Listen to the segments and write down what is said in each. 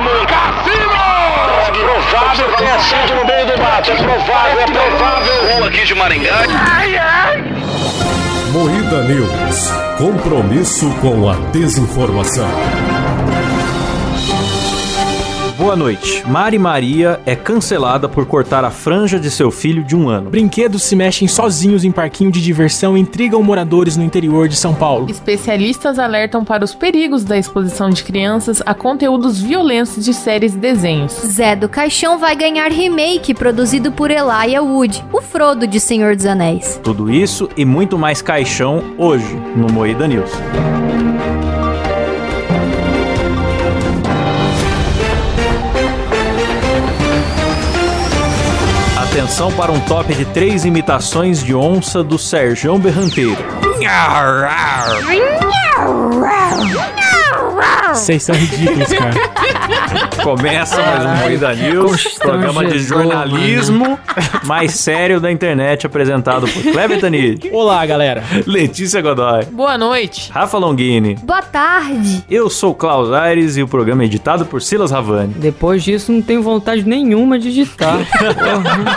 mesmo. Cassino! É provável que tenha sido no meio do mato. É provável, é provável. Rua aqui de Maringá. Ai, ai. Moída News. Compromisso com a desinformação. Boa noite. Mari Maria é cancelada por cortar a franja de seu filho de um ano. Brinquedos se mexem sozinhos em parquinho de diversão e intrigam moradores no interior de São Paulo. Especialistas alertam para os perigos da exposição de crianças a conteúdos violentos de séries e desenhos. Zé do Caixão vai ganhar remake produzido por Elijah Wood, o Frodo de Senhor dos Anéis. Tudo isso e muito mais caixão hoje no Moída News. Atenção para um top de três imitações de onça do Serjão Berranteiro. Vocês são ridículos, cara. Começa mais um Moída News, programa de jornalismo mais sério da internet, apresentado por Kleber Tanid, Olá, galera. Letícia Godoy, Boa noite. Rafa Longini. Boa tarde! Eu sou Klaus Aires e o programa é editado por Silas Ravani. Depois disso, não tenho vontade nenhuma de digitar. Porra.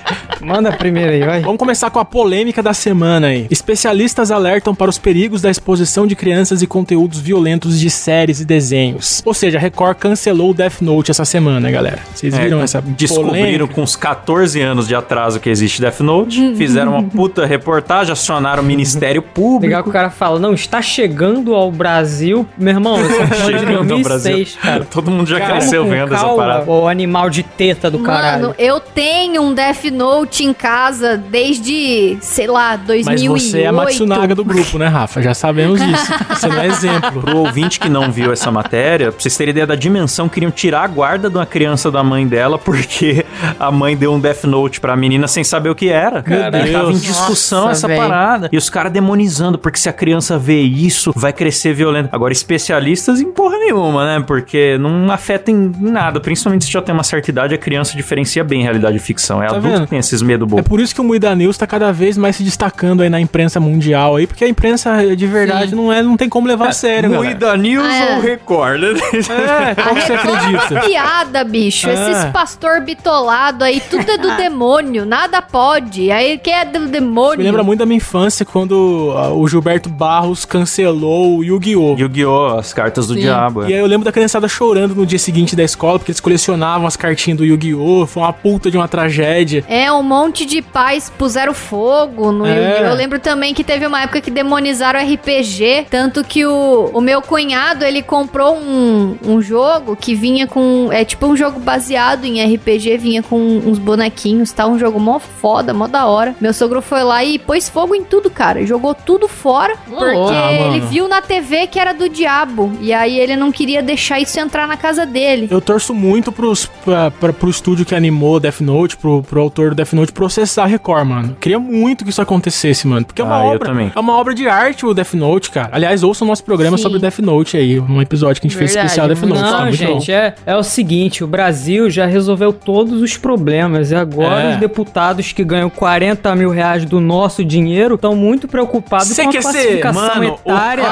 Manda a primeira aí, vai. Vamos começar com a polêmica da semana aí. Especialistas alertam para os perigos da exposição de crianças e conteúdos violentos de séries e desenhos. Ou seja, a Record cancelou o Death Note essa semana, galera. Vocês viram É, essa Descobriram polêmica? com uns 14 anos de atraso que existe Death Note, fizeram uma puta reportagem, acionaram o Ministério Público. Legal que o cara fala, não, está chegando ao Brasil. Meu irmão, é de Chegando ao 2006, cara. Todo mundo já Cara, cresceu vendo essa calma, parada. O animal de teta do caralho. Mano, eu tenho um Death Note em casa desde, sei lá, Mas 2008. Você é a Matsunaga do grupo, né, Rafa? Já sabemos disso. Você não é exemplo. Pro ouvinte que não viu essa matéria, pra vocês terem ideia da dimensão, queriam tirar a guarda de uma criança da mãe dela porque a mãe deu um Death Note pra menina sem saber o que era. Meu Tava em Deus. discussão Nossa, essa véi. parada. E os caras demonizando, porque se a criança vê isso, vai crescer violento. Agora, especialistas em porra nenhuma, né? Porque não afeta em nada. Principalmente se já tem uma certa idade, a criança diferencia bem realidade e ficção. É Tá adulto vendo? que tem esses medo É bobo. por isso que o Muida News tá cada vez mais se destacando aí na imprensa mundial aí, porque a imprensa de verdade não é, não tem como levar a sério, galera. Moída News É. ou Record? É, qual que você é acredita? piada, bicho. É. Esses pastor bitolado aí, tudo é do demônio, nada pode. Aí que é do demônio. Me lembra muito da minha infância quando ah, o Gilberto Barros cancelou o Yu-Gi-Oh! Yu-Gi-Oh! As cartas do Sim. diabo. E aí eu lembro da criançada chorando no dia seguinte da escola, porque eles colecionavam as cartinhas do Yu-Gi-Oh! Foi uma puta de uma tragédia. É, um monte de pais puseram fogo no É. Yu-Gi-Oh! Eu lembro também que teve uma época que demonizaram RPG, tanto que o, o meu cunhado, ele comprou um, um jogo que vinha com... É tipo um jogo baseado em RPG, vinha com uns bonequinhos, tá? Um jogo mó foda, mó da hora. Meu sogro foi lá e pôs fogo em tudo, cara. Jogou tudo fora, porque Ah, ele viu na TV que era do diabo. E aí ele não queria deixar isso entrar na casa dele. Eu torço muito pros, pra, pra, pro estúdio que animou Death Note, pro, pro autor do Death Note, processar a Record, mano. Queria muito que isso acontecesse, mano. Porque é uma Ah, eu obra. também. É uma obra de arte o Death Note, cara. Aliás, ouça o nosso programa Sim. sobre Death Note aí. Um episódio que a gente fez Verdade, especial Death Note. tá Não, muito gente, bom. é, é o seguinte, o Brasil já resolveu todos os problemas e agora É. os deputados que ganham 40 mil reais do nosso dinheiro estão muito preocupados Cê com a classificação mano, o etária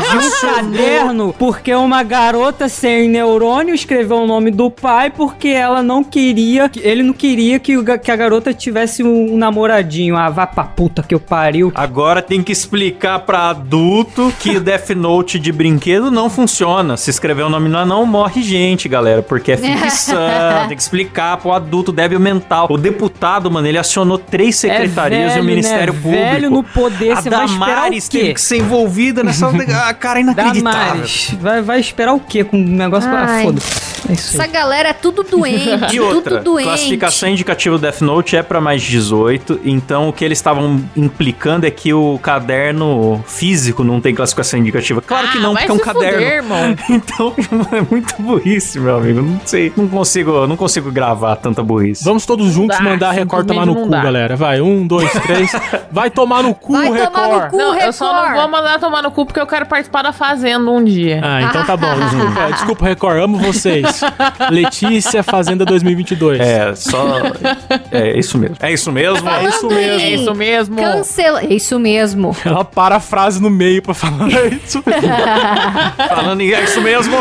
de um caderno porque uma garota sem neurônio escreveu o nome do pai porque ela não queria, que- ele não queria que, o que a garota tivesse um namoradinho. Ah, vá pra puta que eu pariu. Agora tem que explicar pra adulto que o Death Note de brinquedo não funciona. Se escrever o nome lá, não morre gente, galera, porque é ficção. tem que explicar pro adulto débil mental. O deputado, mano, ele acionou três secretarias e o Ministério né? Público. Velho no poder, a você vai esperar o Damares teve que ser envolvida nessa. cara, inacreditável. Damares, vai, vai esperar o quê com um negócio pra foda-se. É isso aí. Essa galera é tudo doente, E outra, tudo doente. classificação indicativa do Death Note é pra mais de 18, então o que eles estavam implicando é que o caderno físico não tem classificação indicativa. Claro que Ah, não, vai porque é um caderno. fuder, irmão. Então, é muito burrice, meu amigo. Não sei, não consigo, não consigo gravar tanta burrice. Vamos todos juntos dá, mandar a Record tomar no cu, não dá. galera. Vai, um, dois, três. Vai tomar no cu, Vai Record. tomar no cu. Não, eu só não Record. vou mandar tomar no cu porque eu quero participar da Fazenda um dia. Ah, então tá bom. Desculpa, desculpa, Record. Amo vocês. Letícia Fazenda 2022. É, só. É isso mesmo. É isso mesmo? É isso mesmo. É isso mesmo. Cancela. É isso mesmo. Ela para a frase no meio pra falar isso. Falando em é isso mesmo.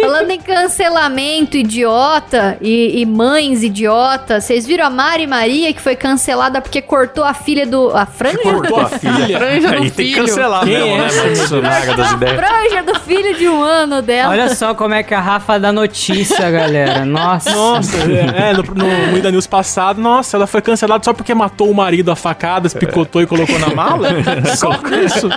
Falando em cancelamento idiota e, e mães idiota, vocês viram a Mari Maria que foi cancelada porque cortou a filha do. A franja? Cortou a filha. Franja do Aí tem que filho. cancelar Quem mesmo, é né, essa Matsunaga das A ideias. franja do filho de um ano dela. Olha só como é que a Rafa dá notícia, galera. Nossa. Nossa, é, no, no Muida News passado, nossa, ela foi cancelada só porque matou o marido a facadas, picotou e colocou na mala? Só por isso.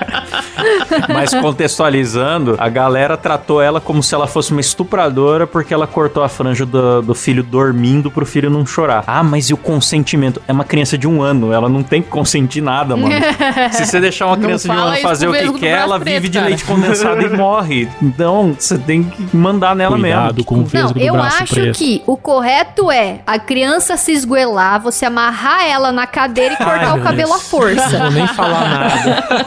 Mas contextualizando, a galera tratou ela como se ela fosse uma estupradora porque ela cortou a franja do, do filho dormindo pro filho não chorar. Ah, mas e o consentimento? É uma criança de um ano, ela não tem que consentir nada, mano. Se você deixar uma criança de um ano fazer o que quer, ela preto, vive de cara. leite condensado e morre. Então, você tem que mandar nela Cuidado mesmo. com o Não, vesgo do eu braço acho preto. que o correto é a criança se esguelar, você amarrar ela na cadeira e cortar Ai, o cabelo Deus. à força. Não vou nem falar nada.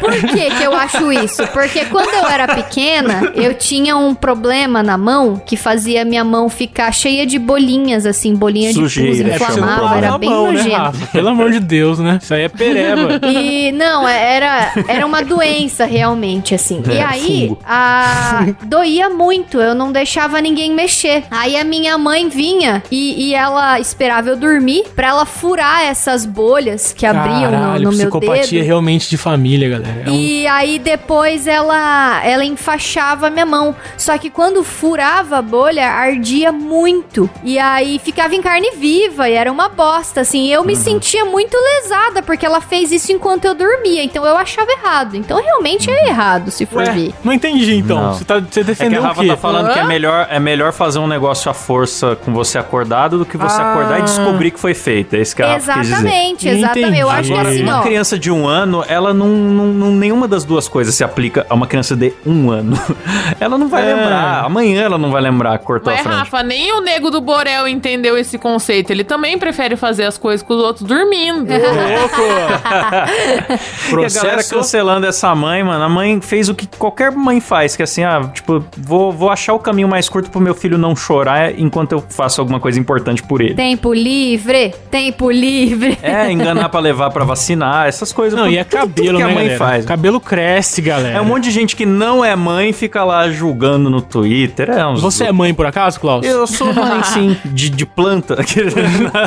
Por que que eu acho isso? Porque quando eu era pequena, eu tinha um problema na mão que fazia minha mão ficar cheia de bolinhas, assim, bolinha de pus, Sujeira, É não inflamava, era bem mão, né, nojento. Rafa? Pelo amor de Deus, né? Isso aí é pereba. E não, é, era, era uma doença realmente, assim. e É, aí, fungo. a, doía muito, eu não deixava ninguém mexer. Aí a minha mãe vinha e, e ela esperava eu dormir pra ela furar essas bolhas que abriam no, Caralho, no meu psicopatia dedo. realmente de família, galera. É um- E aí depois ela ela enfaixava a minha mão. Só que quando furava a bolha, ardia muito. E aí ficava em carne viva e era uma bosta, assim. Eu Uhum. me sentia muito lesada porque ela fez isso enquanto eu dormia. Então eu achava errado. Então realmente é errado, se for Ué, ver. não entendi então. Não. Você, tá, você É que defendeu a o Rafa quê? Tá falando que é melhor, é melhor fazer um negócio à força com você acordado do que você Ah. acordar e descobrir que foi feito. É isso que a Rafa quis dizer. Exatamente, exatamente. Eu acho que Agora, assim, uma ó. criança de um ano, ela não, não, não- Nenhuma das duas coisas se aplica a uma criança de um ano. Ela não vai É. lembrar. Amanhã ela não vai lembrar cortou Mas, a franja. Rafa, nem o nego do Borel entendeu esse conceito. Ele também prefere fazer as coisas com os outros dormindo. Louco! E a galera Processo. cancelando essa mãe, mano. A mãe fez o que qualquer mãe faz, que é assim, ah, tipo, vou, vou achar o caminho mais curto pro meu filho não chorar enquanto eu faço alguma coisa importante por ele. Tempo livre, tempo livre. É, enganar pra levar pra vacinar, essas coisas. Não, e é Tudo- tudo cabelo, que a né, mãe galera? faz. Cabelo cresce, galera. É um monte de gente que não é mãe e fica lá julgando no Twitter. É uns... Você é mãe, por acaso, Klaus? Eu sou mãe, sim, de, de planta.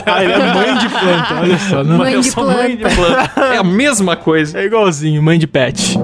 Ah, ele é mãe de planta, olha só. Não... Mãe eu de sou mãe de planta. É a mesma coisa. É igualzinho, mãe de pet.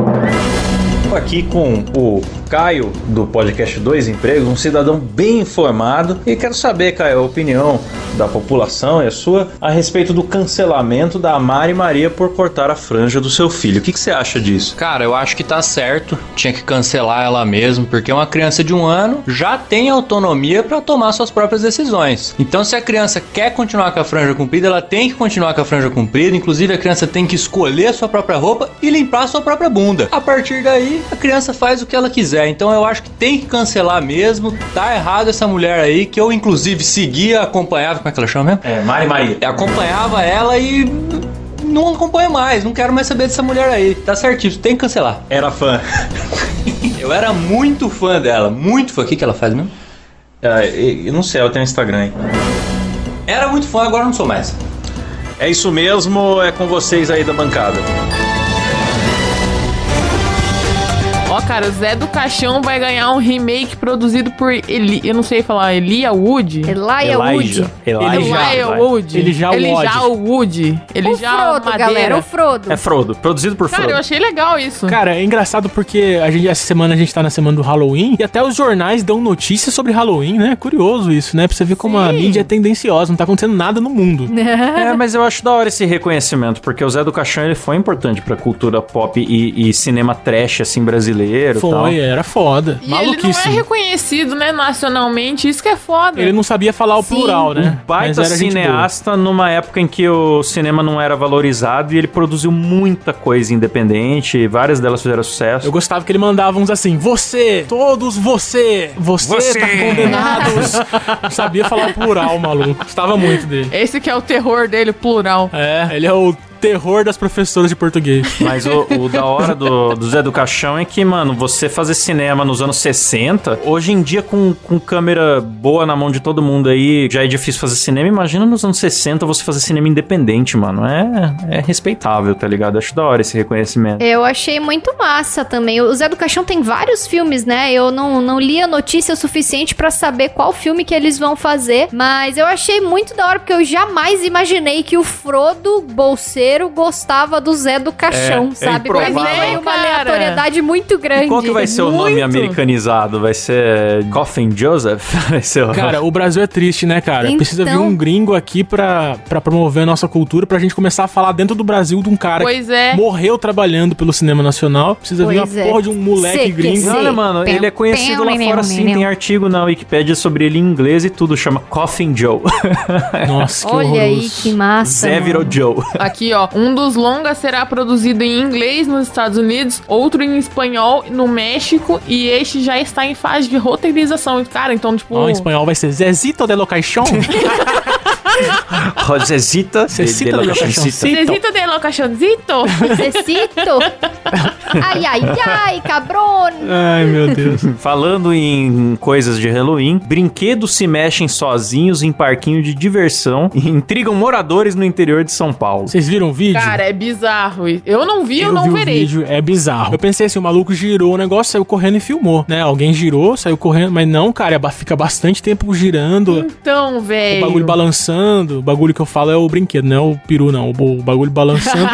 Estou aqui com o Caio do podcast Dois Empregos, um cidadão bem informado. E quero saber, Caio, a opinião da população e a sua a respeito do cancelamento da Mari Maria por cortar a franja do seu filho. O que, que você acha disso? Cara, eu acho que tá certo. Tinha que cancelar ela mesmo, porque uma criança de um ano já tem autonomia pra tomar suas próprias decisões. Então, se a criança quer continuar com a franja comprida, ela tem que continuar com a franja comprida. Inclusive, a criança tem que escolher a sua própria roupa e limpar a sua própria bunda. A partir daí, a criança faz o que ela quiser. Então, eu acho que tem que cancelar mesmo. Tá errado essa mulher aí, que eu inclusive seguia, acompanhava. Como é que ela chama mesmo? É, Mari Maria. Acompanhava ela e não acompanho mais, não quero mais saber dessa mulher aí. Tá certíssimo, tem que cancelar. Era fã. Eu era muito fã dela, muito fã. O que, que ela faz mesmo? É, eu não sei, eu tenho Instagram aí. Era muito fã, agora não sou mais. É isso mesmo, é com vocês aí da bancada. Ó, cara, o Zé do Caixão vai ganhar um remake produzido por Eli... Eu não sei falar, Elia Wood? Elijah Wood. Elijah. Wood. Elijah Wood. Elijah Wood. O Elijah Frodo, Madeira. galera, o Frodo. É Frodo, produzido por Cara, Frodo. eu achei legal isso. Cara, é engraçado porque a gente, essa semana a gente tá na semana do Halloween e até os jornais dão notícias sobre Halloween, né? Curioso isso, né? Pra você ver como a Sim. mídia é tendenciosa, não tá acontecendo nada no mundo. É, mas eu acho da hora esse reconhecimento, porque o Zé do Caixão ele foi importante pra cultura pop e, e cinema trash, assim, brasileiro tal. Foi, era foda. E ele não é Maluquíssimo. reconhecido, né, nacionalmente. Isso que é foda. Ele não sabia falar o Sim. plural, né? Um baita cineasta numa época em que o cinema não era valorizado e ele produziu muita coisa independente, e várias delas fizeram sucesso. Eu gostava que ele mandava uns assim, você, todos você, você, Você. tá condenados. Não sabia falar o plural, maluco. Gostava muito dele. Esse que é o terror dele, plural. É, ele é o terror das professoras de português. Mas o, o da hora do, do Zé do Caixão é que, mano, você fazer cinema nos anos 60, hoje em dia com, com câmera boa na mão de todo mundo aí, já é difícil fazer cinema. Imagina nos anos 60 você fazer cinema independente, mano. É, é respeitável, tá ligado? Acho da hora esse reconhecimento. Eu achei muito massa também. O Zé do Caixão tem vários filmes, né? Eu não, não li a notícia o suficiente pra saber qual filme que eles vão fazer, mas eu achei muito da hora porque eu jamais imaginei que o Frodo Bolseiro gostava do Zé do Caixão, É, é sabe? Pra mim foi uma aleatoriedade muito grande. Qual que vai ser o nome Muito. americanizado? Vai ser Coffin Joseph? Vai ser o... Cara, o Brasil é triste, né, cara? Então- Precisa vir um gringo aqui pra, pra promover a nossa cultura, pra gente começar a falar dentro do Brasil de um cara Pois que é. morreu trabalhando pelo cinema nacional. Precisa vir Pois uma é. porra de um moleque gringo. Olha, mano, ele é conhecido lá fora sim. Tem artigo na Wikipédia sobre ele em inglês e tudo. Chama Coffin Joe. Nossa, que Olha aí que massa. Zé virou. Joe. Aqui, ó. Um dos longas será produzido em inglês nos Estados Unidos, outro em espanhol no México e este já está em fase de roteirização. Cara, então, tipo. Ó, em espanhol vai ser Zezito de lo Caixão. Rosezita. Cecita de. Cachancita. Necesito de locacionzito? Necessito. ai, ai, ai, cabrón. Ai, meu Deus. Falando em coisas de Halloween, brinquedos se mexem sozinhos em parquinho de diversão e intrigam moradores no interior de São Paulo. Vocês viram o vídeo? Cara, é bizarro. Eu não vi, eu, não vi verei. o vídeo, é bizarro. Eu pensei assim, o maluco girou o negócio, saiu correndo e filmou, né? Alguém girou, saiu correndo, mas não, cara, é fica bastante tempo girando, Então, o velho. bagulho balançando. O bagulho que eu falo é o brinquedo, não é o peru, não. O, o bagulho balançando.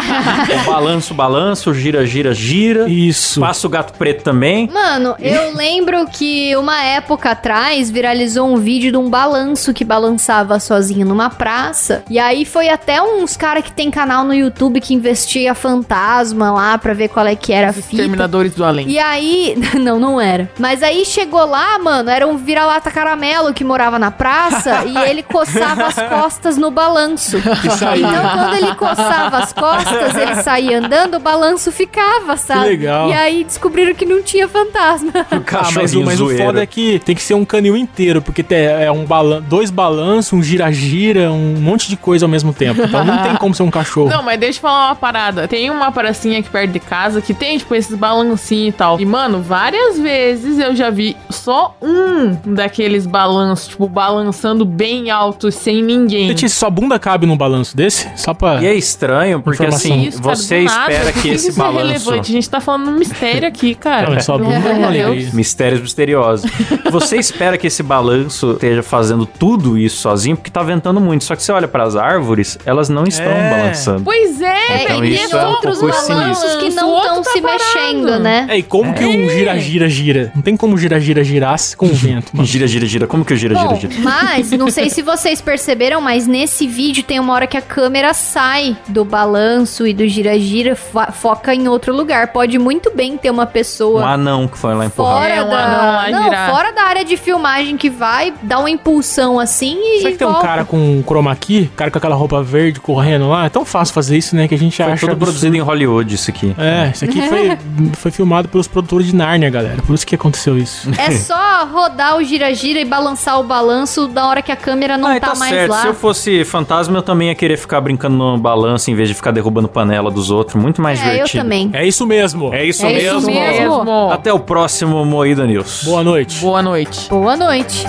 O balanço, balanço, gira, gira, gira. Isso. Passa o gato preto também. Mano, eu lembro que uma época atrás viralizou um vídeo de um balanço que balançava sozinho numa praça. E aí foi até uns cara que tem canal no YouTube que investiga fantasma lá pra ver qual é que era a fita. Exterminadores do Além. E aí, não, não era. Mas aí chegou lá, mano, era um vira-lata caramelo que morava na praça e ele coçava as costas no balanço. saía. Então, quando ele coçava as costas, ele saía andando, o balanço ficava, sabe? Legal. E aí descobriram que não tinha fantasma. O Ah, mas, o, mas o foda é que tem que ser um canil inteiro, porque tem, é um balan dois balanços, um gira-gira, um monte de coisa ao mesmo tempo. Então não tem como ser um cachorro. Não, mas deixa eu falar uma parada. Tem uma pracinha aqui perto de casa que tem, tipo, esses balancinhos e tal. E, mano, várias vezes eu já vi só um daqueles balanços, tipo, balançando bem alto, sem ninguém. Letícia, sua bunda cabe num balanço desse? Só pra. E é estranho, porque Informação. assim, Isso, cara, você espera que esse isso é balanço. relevante? Gente tá falando um mistério aqui, cara. Não, é só bunda é alegria. Mistérios misteriosos. Você espera que esse balanço esteja fazendo tudo isso sozinho, porque tá ventando muito. Só que você olha pras árvores, elas não estão É. balançando. Pois é, Então e isso é um outros pouco balanços sinistro. que não estão tá se parado. mexendo, né? É, e como que um gira-gira gira? Não tem como gira-gira girasse com o vento, mano. Gira, gira, gira. Como que o gira, gira, Bom, gira? mas não sei se vocês perceberam, mas nesse vídeo tem uma hora que a câmera sai do balanço e do gira-gira, fo- foca em outro lugar. Pode muito bem ter uma Um pessoa anão que foi lá empurrar. fora É, um da anão lá não, girar. fora da área de filmagem que vai dar uma impulsão assim e Será que tem um cara com um chroma key? cara com aquela roupa verde correndo lá? É tão fácil fazer isso, né? Que a gente Foi acha. tudo absurdo. produzido em Hollywood, isso aqui. É, isso aqui foi, foi filmado pelos produtores de Narnia, galera. Por isso que aconteceu isso. É só rodar o gira-gira e balançar o balanço da hora que a câmera não Ah, tá, tá mais certo. lá. Se eu fosse fantasma, eu também ia querer ficar brincando no balanço em vez de ficar derrubando panela dos outros. Muito mais É, eu divertido. também. É isso mesmo. É isso É mesmo. isso mesmo. Mesmo. Até o próximo Moída News. Boa noite. Boa noite. Boa noite.